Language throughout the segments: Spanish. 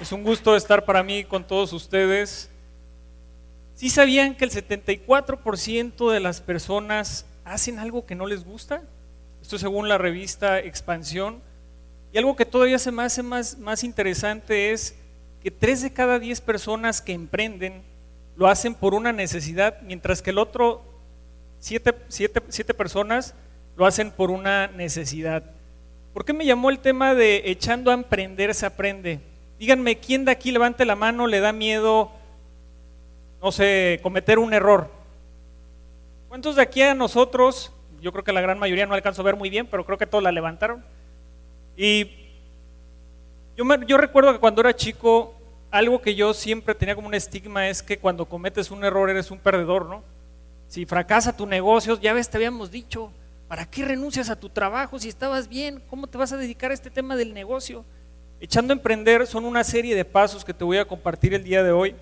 Es un gusto estar para mí con todos ustedes. ¿Sí sabían que el 74% de las personas hacen algo que no les gusta? Esto según la revista Expansión. Y algo que todavía se me hace más, más interesante es que 3 de cada 10 personas que emprenden lo hacen por una necesidad, mientras que el otro 7, personas lo hacen por una necesidad. ¿Por qué me llamó el tema de echando a emprender se aprende? Díganme, ¿quién de aquí levante la mano le da miedo, no sé, cometer un error? ¿Cuántos de aquí a nosotros, yo creo que la gran mayoría no alcanzo a ver muy bien, pero creo que todos la levantaron? Y yo, yo recuerdo que cuando era chico, algo que yo siempre tenía como un estigma es que cuando cometes un error eres un perdedor, ¿no? Si fracasa tu negocio, ya ves, te habíamos dicho, ¿Para qué renuncias a tu trabajo si estabas bien? ¿Cómo te vas a dedicar a este tema del negocio? Echando a emprender son una serie de pasos que te voy a compartir el día de hoy.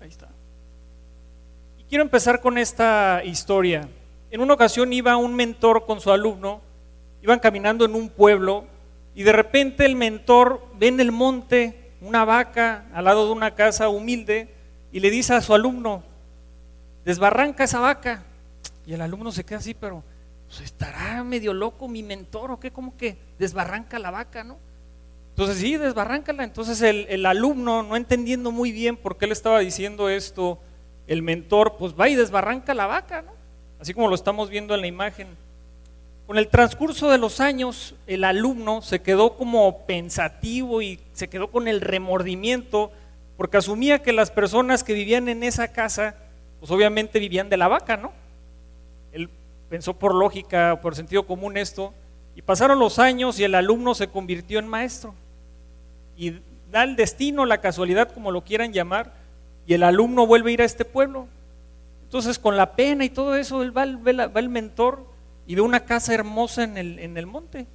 Ahí está. Y quiero empezar con esta historia. En una ocasión iba un mentor con su alumno, iban caminando en un pueblo y de repente el mentor ve en el monte una vaca al lado de una casa humilde y le dice a su alumno, desbarranca esa vaca. Y el alumno se queda así, pero pues, estará medio loco mi mentor o qué, como que desbarranca la vaca, ¿no? Entonces sí, desbarráncala. Entonces el, el, alumno, no entendiendo muy bien por qué le estaba diciendo esto, el mentor, pues va y desbarranca la vaca, ¿no? Así como lo estamos viendo en la imagen. Con el transcurso de los años, el alumno se quedó como pensativo y se quedó con el remordimiento porque asumía que las personas que vivían en esa casa pues obviamente vivían de la vaca, ¿no? Pensó por lógica, por sentido común esto, y pasaron los años y el alumno se convirtió en maestro. Y da el destino, la casualidad, como lo quieran llamar, y el alumno vuelve a ir a este pueblo. Entonces, con la pena y todo eso, él va, va el mentor y ve una casa hermosa en el, en el monte.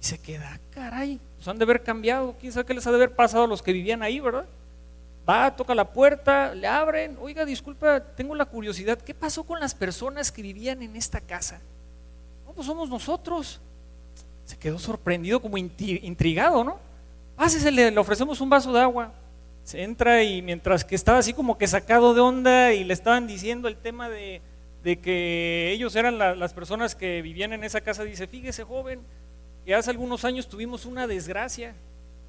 Y se queda, ah, caray, pues han de haber cambiado, quién sabe qué les ha de haber pasado a los que vivían ahí, ¿verdad? Va, toca la puerta, le abren, oiga, disculpa, tengo la curiosidad, ¿qué pasó con las personas que vivían en esta casa? No, pues somos nosotros. Se quedó sorprendido, como intrigado, ¿no? Pásese, le, le ofrecemos un vaso de agua. Se entra y mientras que estaba así como que sacado de onda y le estaban diciendo el tema de, que ellos eran las personas que vivían en esa casa, dice, fíjese joven, que hace algunos años tuvimos una desgracia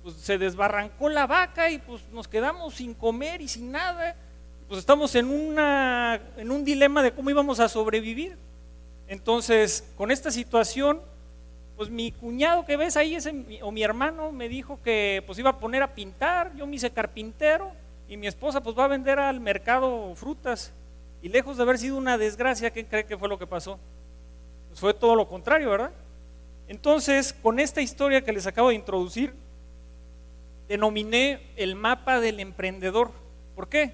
pues se desbarrancó la vaca y pues nos quedamos sin comer y sin nada. Pues estamos en, una, en un dilema de cómo íbamos a sobrevivir. Entonces, con esta situación, pues mi cuñado que ves ahí, ese, o mi hermano, me dijo que pues iba a poner a pintar, yo me hice carpintero y mi esposa pues va a vender al mercado frutas. Y lejos de haber sido una desgracia, ¿qué cree que fue lo que pasó? Pues fue todo lo contrario, ¿verdad? Entonces, con esta historia que les acabo de introducir, denominé el mapa del emprendedor. ¿Por qué?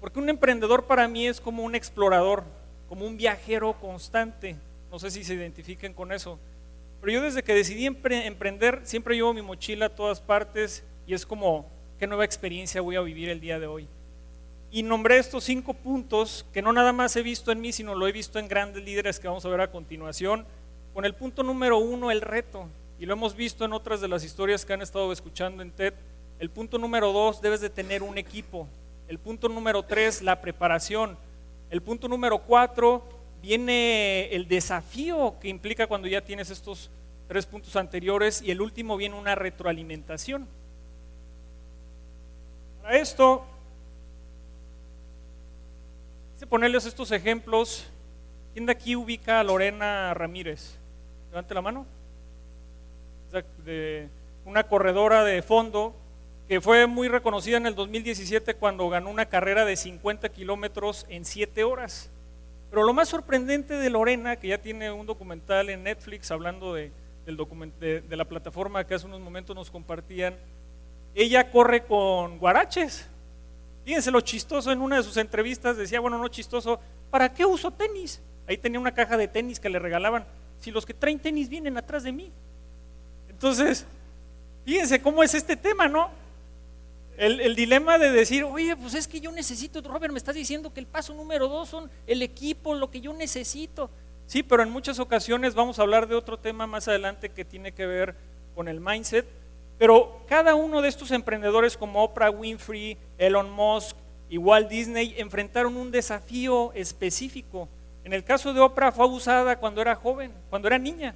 Porque un emprendedor para mí es como un explorador, como un viajero constante. No sé si se identifiquen con eso. Pero yo desde que decidí emprender, siempre llevo mi mochila a todas partes y es como, ¿qué nueva experiencia voy a vivir el día de hoy? Y nombré estos cinco puntos que no nada más he visto en mí, sino lo he visto en grandes líderes que vamos a ver a continuación. Con el punto número uno, el reto y lo hemos visto en otras de las historias que han estado escuchando en TED. El punto número dos, debes de tener un equipo. El punto número tres, la preparación. El punto número cuatro, viene el desafío que implica cuando ya tienes estos tres puntos anteriores. Y el último viene una retroalimentación. Para esto, quise ponerles estos ejemplos. ¿Quién de aquí ubica a Lorena Ramírez? Levante la mano de una corredora de fondo que fue muy reconocida en el 2017 cuando ganó una carrera de 50 kilómetros en 7 horas. Pero lo más sorprendente de Lorena, que ya tiene un documental en Netflix hablando de, del de, la plataforma que hace unos momentos nos compartían, ella corre con guaraches. Fíjense lo chistoso, en una de sus entrevistas decía, bueno, no chistoso, ¿para qué uso tenis? Ahí tenía una caja de tenis que le regalaban. Si los que traen tenis vienen atrás de mí, entonces, fíjense cómo es este tema, ¿no? El, dilema de decir, oye, pues es que yo necesito, Robert, me estás diciendo que el paso número dos son el equipo, lo que yo necesito. Sí, pero en muchas ocasiones vamos a hablar de otro tema más adelante que tiene que ver con el mindset, pero cada uno de estos emprendedores como Oprah Winfrey, Elon Musk y Walt Disney enfrentaron un desafío específico. En el caso de Oprah fue abusada cuando era joven, cuando era niña,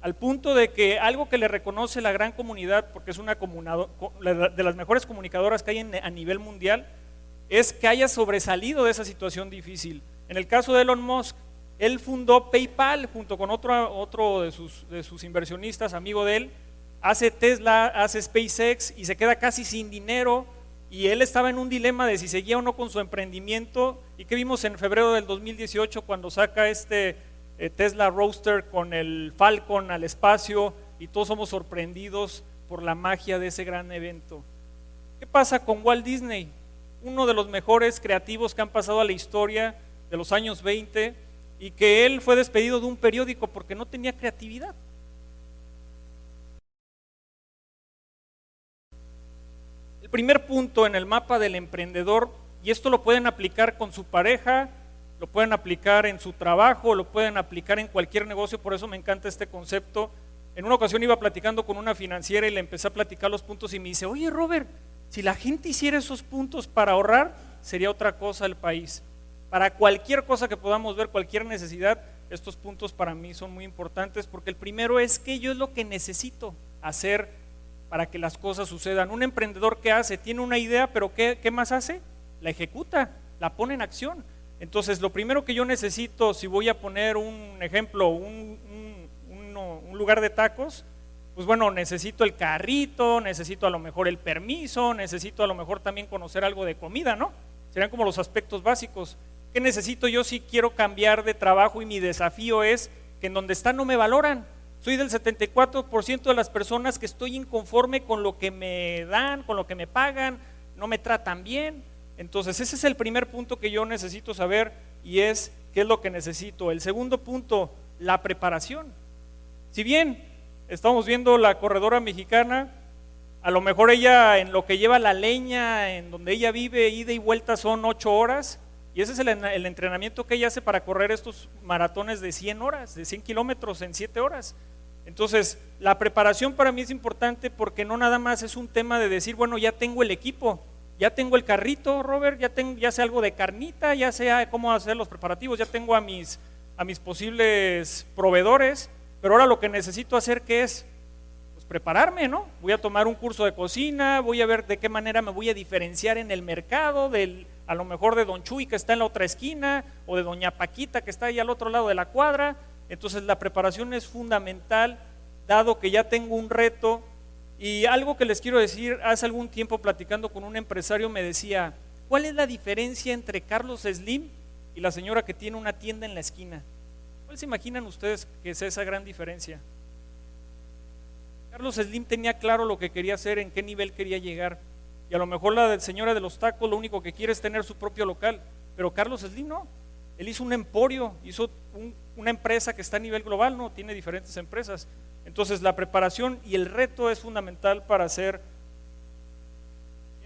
al punto de que algo que le reconoce la gran comunidad, porque es una de las mejores comunicadoras que hay a nivel mundial, es que haya sobresalido de esa situación difícil. En el caso de Elon Musk, él fundó PayPal junto con otro, otro de, sus, de sus inversionistas, amigo de él, hace Tesla, hace SpaceX y se queda casi sin dinero y él estaba en un dilema de si seguía o no con su emprendimiento y que vimos en febrero del 2018 cuando saca este Tesla Roadster con el Falcon al espacio y todos somos sorprendidos por la magia de ese gran evento. ¿Qué pasa con Walt Disney? uno de los mejores creativos que han pasado a la historia de los años 20 y que él fue despedido de un periódico porque no tenía creatividad. El primer punto en el mapa del emprendedor, y esto lo pueden aplicar con su pareja, lo pueden aplicar en su trabajo, lo pueden aplicar en cualquier negocio, por eso me encanta este concepto. En una ocasión iba platicando con una financiera y le empecé a platicar los puntos y me dice, oye Robert, si la gente hiciera esos puntos para ahorrar, sería otra cosa el país. Para cualquier cosa que podamos ver, cualquier necesidad, estos puntos para mí son muy importantes porque el primero es que yo es lo que necesito hacer para que las cosas sucedan. Un emprendedor que hace, tiene una idea, pero ¿qué, más hace? La ejecuta, la pone en acción. Entonces, lo primero que yo necesito, si voy a poner un ejemplo, un lugar de tacos, pues bueno, necesito el carrito, necesito a lo mejor el permiso, necesito a lo mejor también conocer algo de comida, ¿no? Serían como los aspectos básicos. ¿Qué necesito yo si quiero cambiar de trabajo y mi desafío es que en donde está no me valoran? Soy del 74% de las personas que estoy inconforme con lo que me dan, con lo que me pagan, no me tratan bien. Entonces ese es el primer punto que yo necesito saber y es qué es lo que necesito. El segundo punto, la preparación. Si bien estamos viendo la corredora mexicana, a lo mejor ella en lo que lleva la leña, en donde ella vive, ida y vuelta son ocho horas, y ese es el, entrenamiento que ella hace para correr estos maratones de 100 horas, de 100 kilómetros en 7 horas. Entonces, la preparación para mí es importante porque no nada más es un tema de decir, bueno, ya tengo el equipo, ya tengo el carrito, Robert, ya, tengo, ya sé algo de carnita, ya sé cómo hacer los preparativos, ya tengo a mis, a mis posibles proveedores, pero ahora lo que necesito hacer que es pues, prepararme, ¿no? Voy a tomar un curso de cocina, voy a ver de qué manera me voy a diferenciar en el mercado, del, a lo mejor de Don Chuy que está en la otra esquina, o de Doña Paquita que está ahí al otro lado de la cuadra. Entonces la preparación es fundamental, dado que ya tengo un reto. Y algo que les quiero decir, hace algún tiempo platicando con un empresario me decía, ¿cuál es la diferencia entre Carlos Slim y la señora que tiene una tienda en la esquina? ¿Cuál se imaginan ustedes que es esa gran diferencia? Carlos Slim tenía claro lo que quería hacer, en qué nivel quería llegar. Y a lo mejor la señora de los tacos lo único que quiere es tener su propio local. Pero Carlos Slim no. Él hizo un emporio, hizo una empresa que está a nivel global, no, tiene diferentes empresas. Entonces la preparación y el reto es fundamental para hacer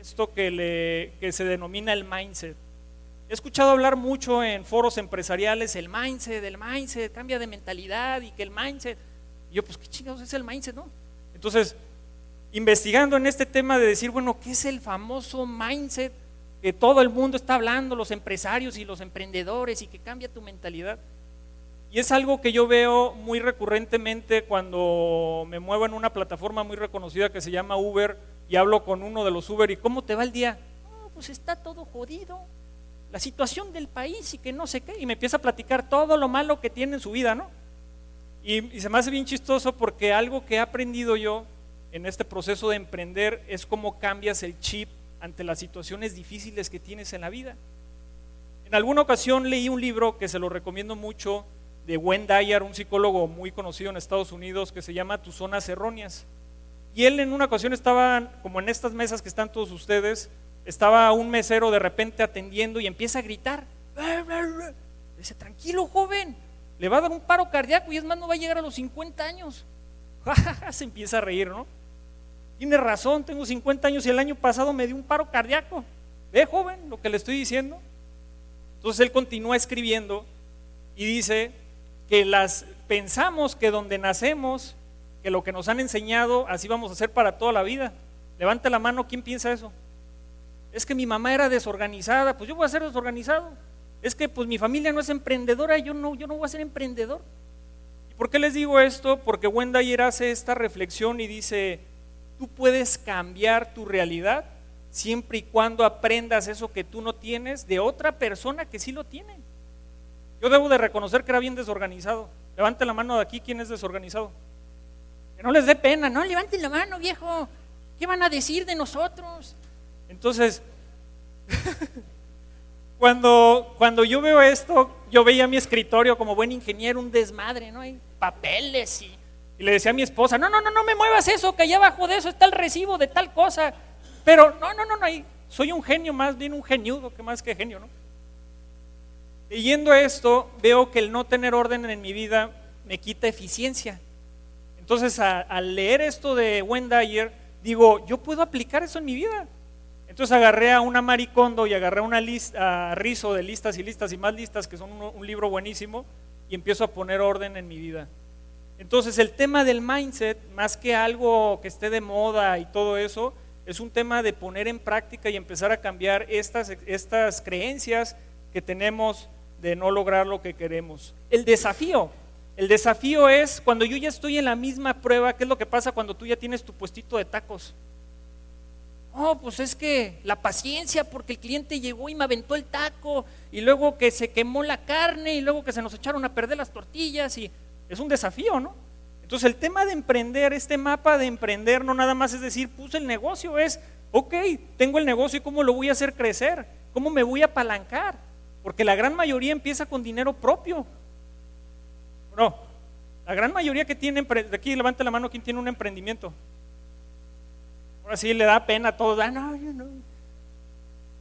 esto que, le, se denomina el mindset. He escuchado hablar mucho en foros empresariales el mindset, el mindset, cambia de mentalidad y que el mindset. Y yo, pues, ¿qué chingados es el mindset, no? Entonces, investigando en este tema de decir, bueno, ¿qué es el famoso mindset que todo el mundo está hablando, los empresarios y los emprendedores, y que cambia tu mentalidad? Y es algo que yo veo muy recurrentemente cuando me muevo en una plataforma muy reconocida que se llama Uber y hablo con uno de los Uber y ¿cómo te va el día? Pues está todo jodido la situación del país y que no sé qué, y me empieza a platicar todo lo malo que tiene en su vida, ¿no? Y, se me hace bien chistoso porque algo que he aprendido yo en este proceso de emprender es cómo cambias el chip ante las situaciones difíciles que tienes en la vida. En alguna ocasión leí un libro que se lo recomiendo mucho de Wayne Dyer, un psicólogo muy conocido en Estados Unidos, que se llama Tus zonas erróneas. Y él en una ocasión estaba, como en estas mesas que están todos ustedes, estaba un mesero de repente atendiendo y empieza a gritar. Dice, tranquilo joven, le va a dar un paro cardíaco y es más, no va a llegar a los 50 años. Se empieza a reír, ¿no? Tiene razón, tengo 50 años y el año pasado me dio un paro cardíaco. ¿Ve, joven, lo que le estoy diciendo? Entonces él continúa escribiendo y dice que las pensamos que donde nacemos que lo que nos han enseñado así vamos a hacer para toda la vida. Levante la mano, ¿quién piensa eso? Es que mi mamá era desorganizada, pues yo voy a ser desorganizado. Es que pues mi familia no es emprendedora, yo no, yo no voy a ser emprendedor. ¿Y por qué les digo esto? Porque Wendayer hace esta reflexión y dice, tú puedes cambiar tu realidad siempre y cuando aprendas eso que tú no tienes de otra persona que sí lo tiene. Yo debo de reconocer que era bien desorganizado. Levante la mano de aquí, ¿quién es desorganizado? Que no les dé pena, no, levanten la mano, viejo. ¿Qué van a decir de nosotros? Entonces, cuando, cuando yo veo esto, yo veía mi escritorio como buen ingeniero, un desmadre, ¿no? Hay papeles y, y le decía a mi esposa, no, no, no, no me muevas eso, que allá abajo de eso está el recibo de tal cosa. Pero no, no, no, no, soy un genio, más bien un geniudo, que más que genio, ¿no? Leyendo esto, veo que el no tener orden en mi vida me quita eficiencia. Entonces, al leer esto de Wendayer, digo, yo puedo aplicar eso en mi vida. Entonces agarré a una Maricondo y agarré una lista, a Rizo de listas y listas y más listas, que son un, libro buenísimo, y empiezo a poner orden en mi vida. Entonces el tema del mindset, más que algo que esté de moda y todo eso, es un tema de poner en práctica y empezar a cambiar estas, estas creencias que tenemos de no lograr lo que queremos. El desafío, el desafío es cuando yo ya estoy en la misma prueba, ¿qué es lo que pasa cuando tú ya tienes tu puestito de tacos? Oh, pues es que la paciencia porque el cliente llegó y me aventó el taco y luego que se quemó la carne y luego que se nos echaron a perder las tortillas y es un desafío, ¿no? Entonces el tema de emprender, este mapa de emprender no nada más es decir, puse el negocio, es, ok, tengo el negocio y cómo lo voy a hacer crecer, cómo me voy a apalancar, porque la gran mayoría empieza con dinero propio. No, la gran mayoría que tiene, de aquí levante la mano, ¿quién tiene un emprendimiento? Ahora sí le da pena a todos. Ah.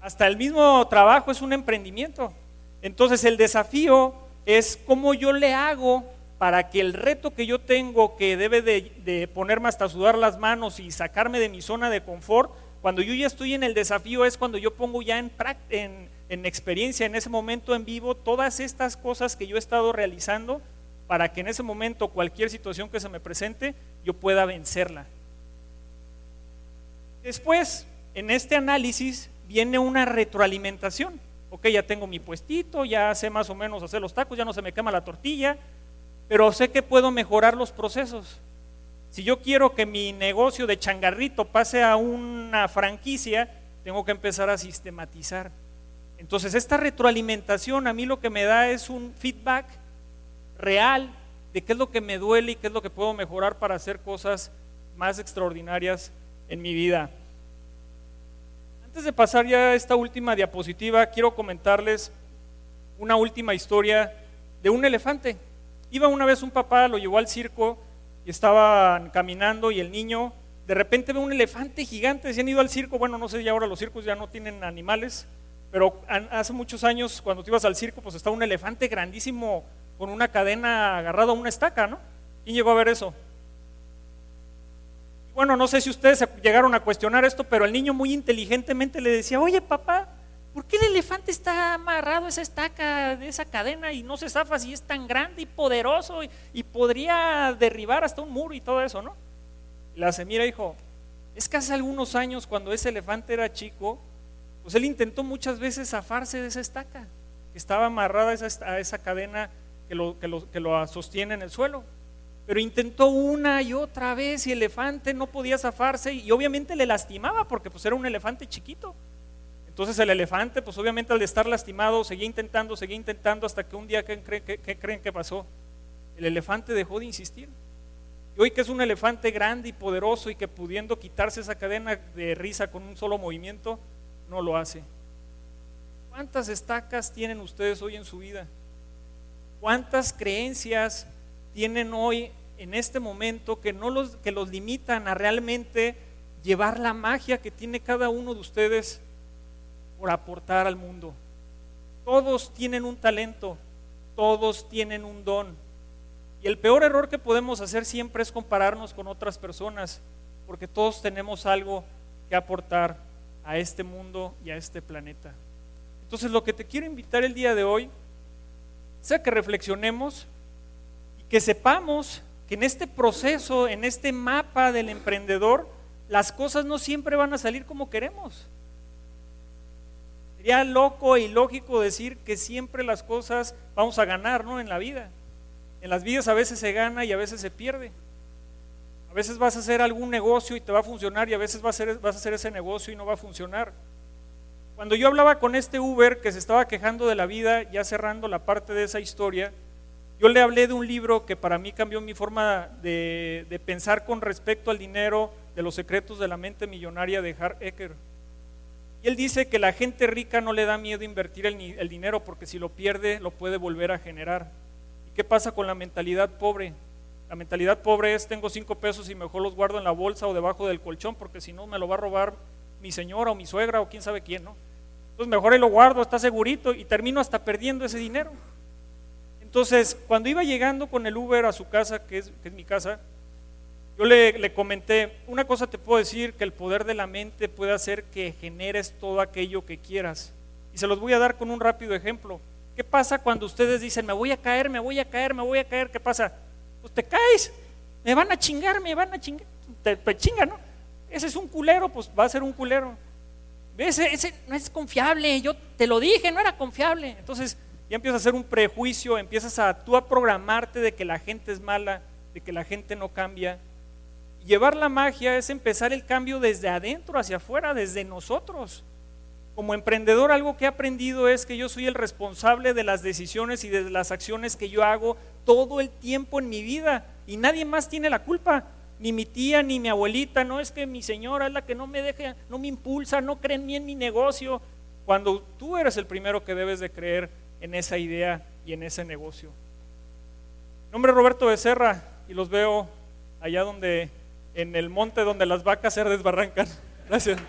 Hasta el mismo trabajo es un emprendimiento. Entonces el desafío es cómo yo le hago para que el reto que yo tengo, que debe de, ponerme hasta sudar las manos y sacarme de mi zona de confort, cuando yo ya estoy en el desafío es cuando yo pongo ya en, en, en experiencia, en ese momento en vivo, todas estas cosas que yo he estado realizando para que en ese momento cualquier situación que se me presente, yo pueda vencerla. Después, en este análisis viene una retroalimentación. Ok, ya tengo mi puestito, ya sé más o menos hacer los tacos, ya no se me quema la tortilla, pero sé que puedo mejorar los procesos. Si yo quiero que mi negocio de changarrito pase a una franquicia, tengo que empezar a sistematizar. Entonces, esta retroalimentación a mí lo que me da es un feedback real de qué es lo que me duele y qué es lo que puedo mejorar para hacer cosas más extraordinarias en mi vida. Antes de pasar ya a esta última diapositiva, quiero comentarles una última historia de un elefante. Iba una vez un papá, lo llevó al circo y estaban caminando y el niño de repente ve un elefante gigante, se han ido al circo, bueno, no sé, ya ahora los circos ya no tienen animales, pero hace muchos años cuando te ibas al circo, pues estaba un elefante grandísimo con una cadena agarrado a una estaca, ¿no? ¿Quién llegó a ver eso? bueno, no sé si ustedes llegaron a cuestionar esto, pero el niño muy inteligentemente le decía, oye papá, ¿por qué el elefante está amarrado a esa estaca de esa cadena y no se zafa si es tan grande y poderoso y, podría derribar hasta un muro y todo eso, ¿no? la semira dijo, es que hace algunos años cuando ese elefante era chico, pues él intentó muchas veces zafarse de esa estaca, que estaba amarrada a esa, a esa cadena que lo, que, lo, que lo sostiene en el suelo. Pero intentó una y otra vez y el elefante no podía zafarse y obviamente le lastimaba porque pues era un elefante chiquito. Entonces el elefante pues obviamente al estar lastimado seguía intentando, seguía intentando hasta que un día, ¿qué creen, que pasó? El elefante dejó de insistir. Y hoy que es un elefante grande y poderoso y que pudiendo quitarse esa cadena de risa con un solo movimiento, no lo hace. ¿Cuántas estacas tienen ustedes hoy en su vida? ¿Cuántas creencias tienen hoy en este momento que no los que los limitan a realmente llevar la magia que tiene cada uno de ustedes por aportar al mundo. Todos tienen un talento, todos tienen un don. Y el peor error que podemos hacer siempre es compararnos con otras personas, porque todos tenemos algo que aportar a este mundo y a este planeta. Entonces lo que te quiero invitar el día de hoy, sea que reflexionemos que sepamos que en este proceso, en este mapa del emprendedor, las cosas no siempre van a salir como queremos. Sería loco e ilógico decir que siempre las cosas vamos a ganar, ¿no? En la vida. En las vidas a veces se gana y a veces se pierde. A veces vas a hacer algún negocio y te va a funcionar y a veces vas a hacer, ese negocio y no va a funcionar. Cuando yo hablaba con este Uber que se estaba quejando de la vida, ya cerrando la parte de esa historia, yo le hablé de un libro que para mí cambió mi forma de, pensar con respecto al dinero, de los secretos de la mente millonaria de Hart Ecker. Y él dice que la gente rica no le da miedo invertir el, el dinero porque si lo pierde lo puede volver a generar. ¿Y qué pasa con la mentalidad pobre? La mentalidad pobre es tengo cinco pesos y mejor los guardo en la bolsa o debajo del colchón porque si no me lo va a robar mi señora o mi suegra o quién sabe quién, ¿no? Entonces mejor ahí lo guardo, está segurito y termino hasta perdiendo ese dinero. Entonces, cuando iba llegando con el Uber a su casa, que es, que es mi casa, yo le, le, comenté, una cosa te puedo decir, que el poder de la mente puede hacer que generes todo aquello que quieras. Y se los voy a dar con un rápido ejemplo. ¿Qué pasa cuando ustedes dicen, me voy a caer, me voy a caer, me voy a caer? ¿Qué pasa? Pues te caes, me van a chingar, me van a chingar, te, te ¿no? Ese es un culero, pues va a ser un culero. Ese, ese no es confiable, yo te lo dije, no era confiable. Entonces ya empiezas a hacer un prejuicio, empiezas a tú a programarte de que la gente es mala, de que la gente no cambia. Llevar la magia es empezar el cambio desde adentro hacia afuera, desde nosotros. Como emprendedor algo que he aprendido es que yo soy el responsable de las decisiones y de las acciones que yo hago todo el tiempo en mi vida y nadie más tiene la culpa, ni mi tía ni mi abuelita, no es que mi señora es la que no me deja, no me impulsa, no cree en mí en mi negocio, cuando tú eres el primero que debes de creer en esa idea y en ese negocio. Mi nombre es Roberto Becerra y los veo allá donde en el monte donde las vacas se desbarrancan. Gracias.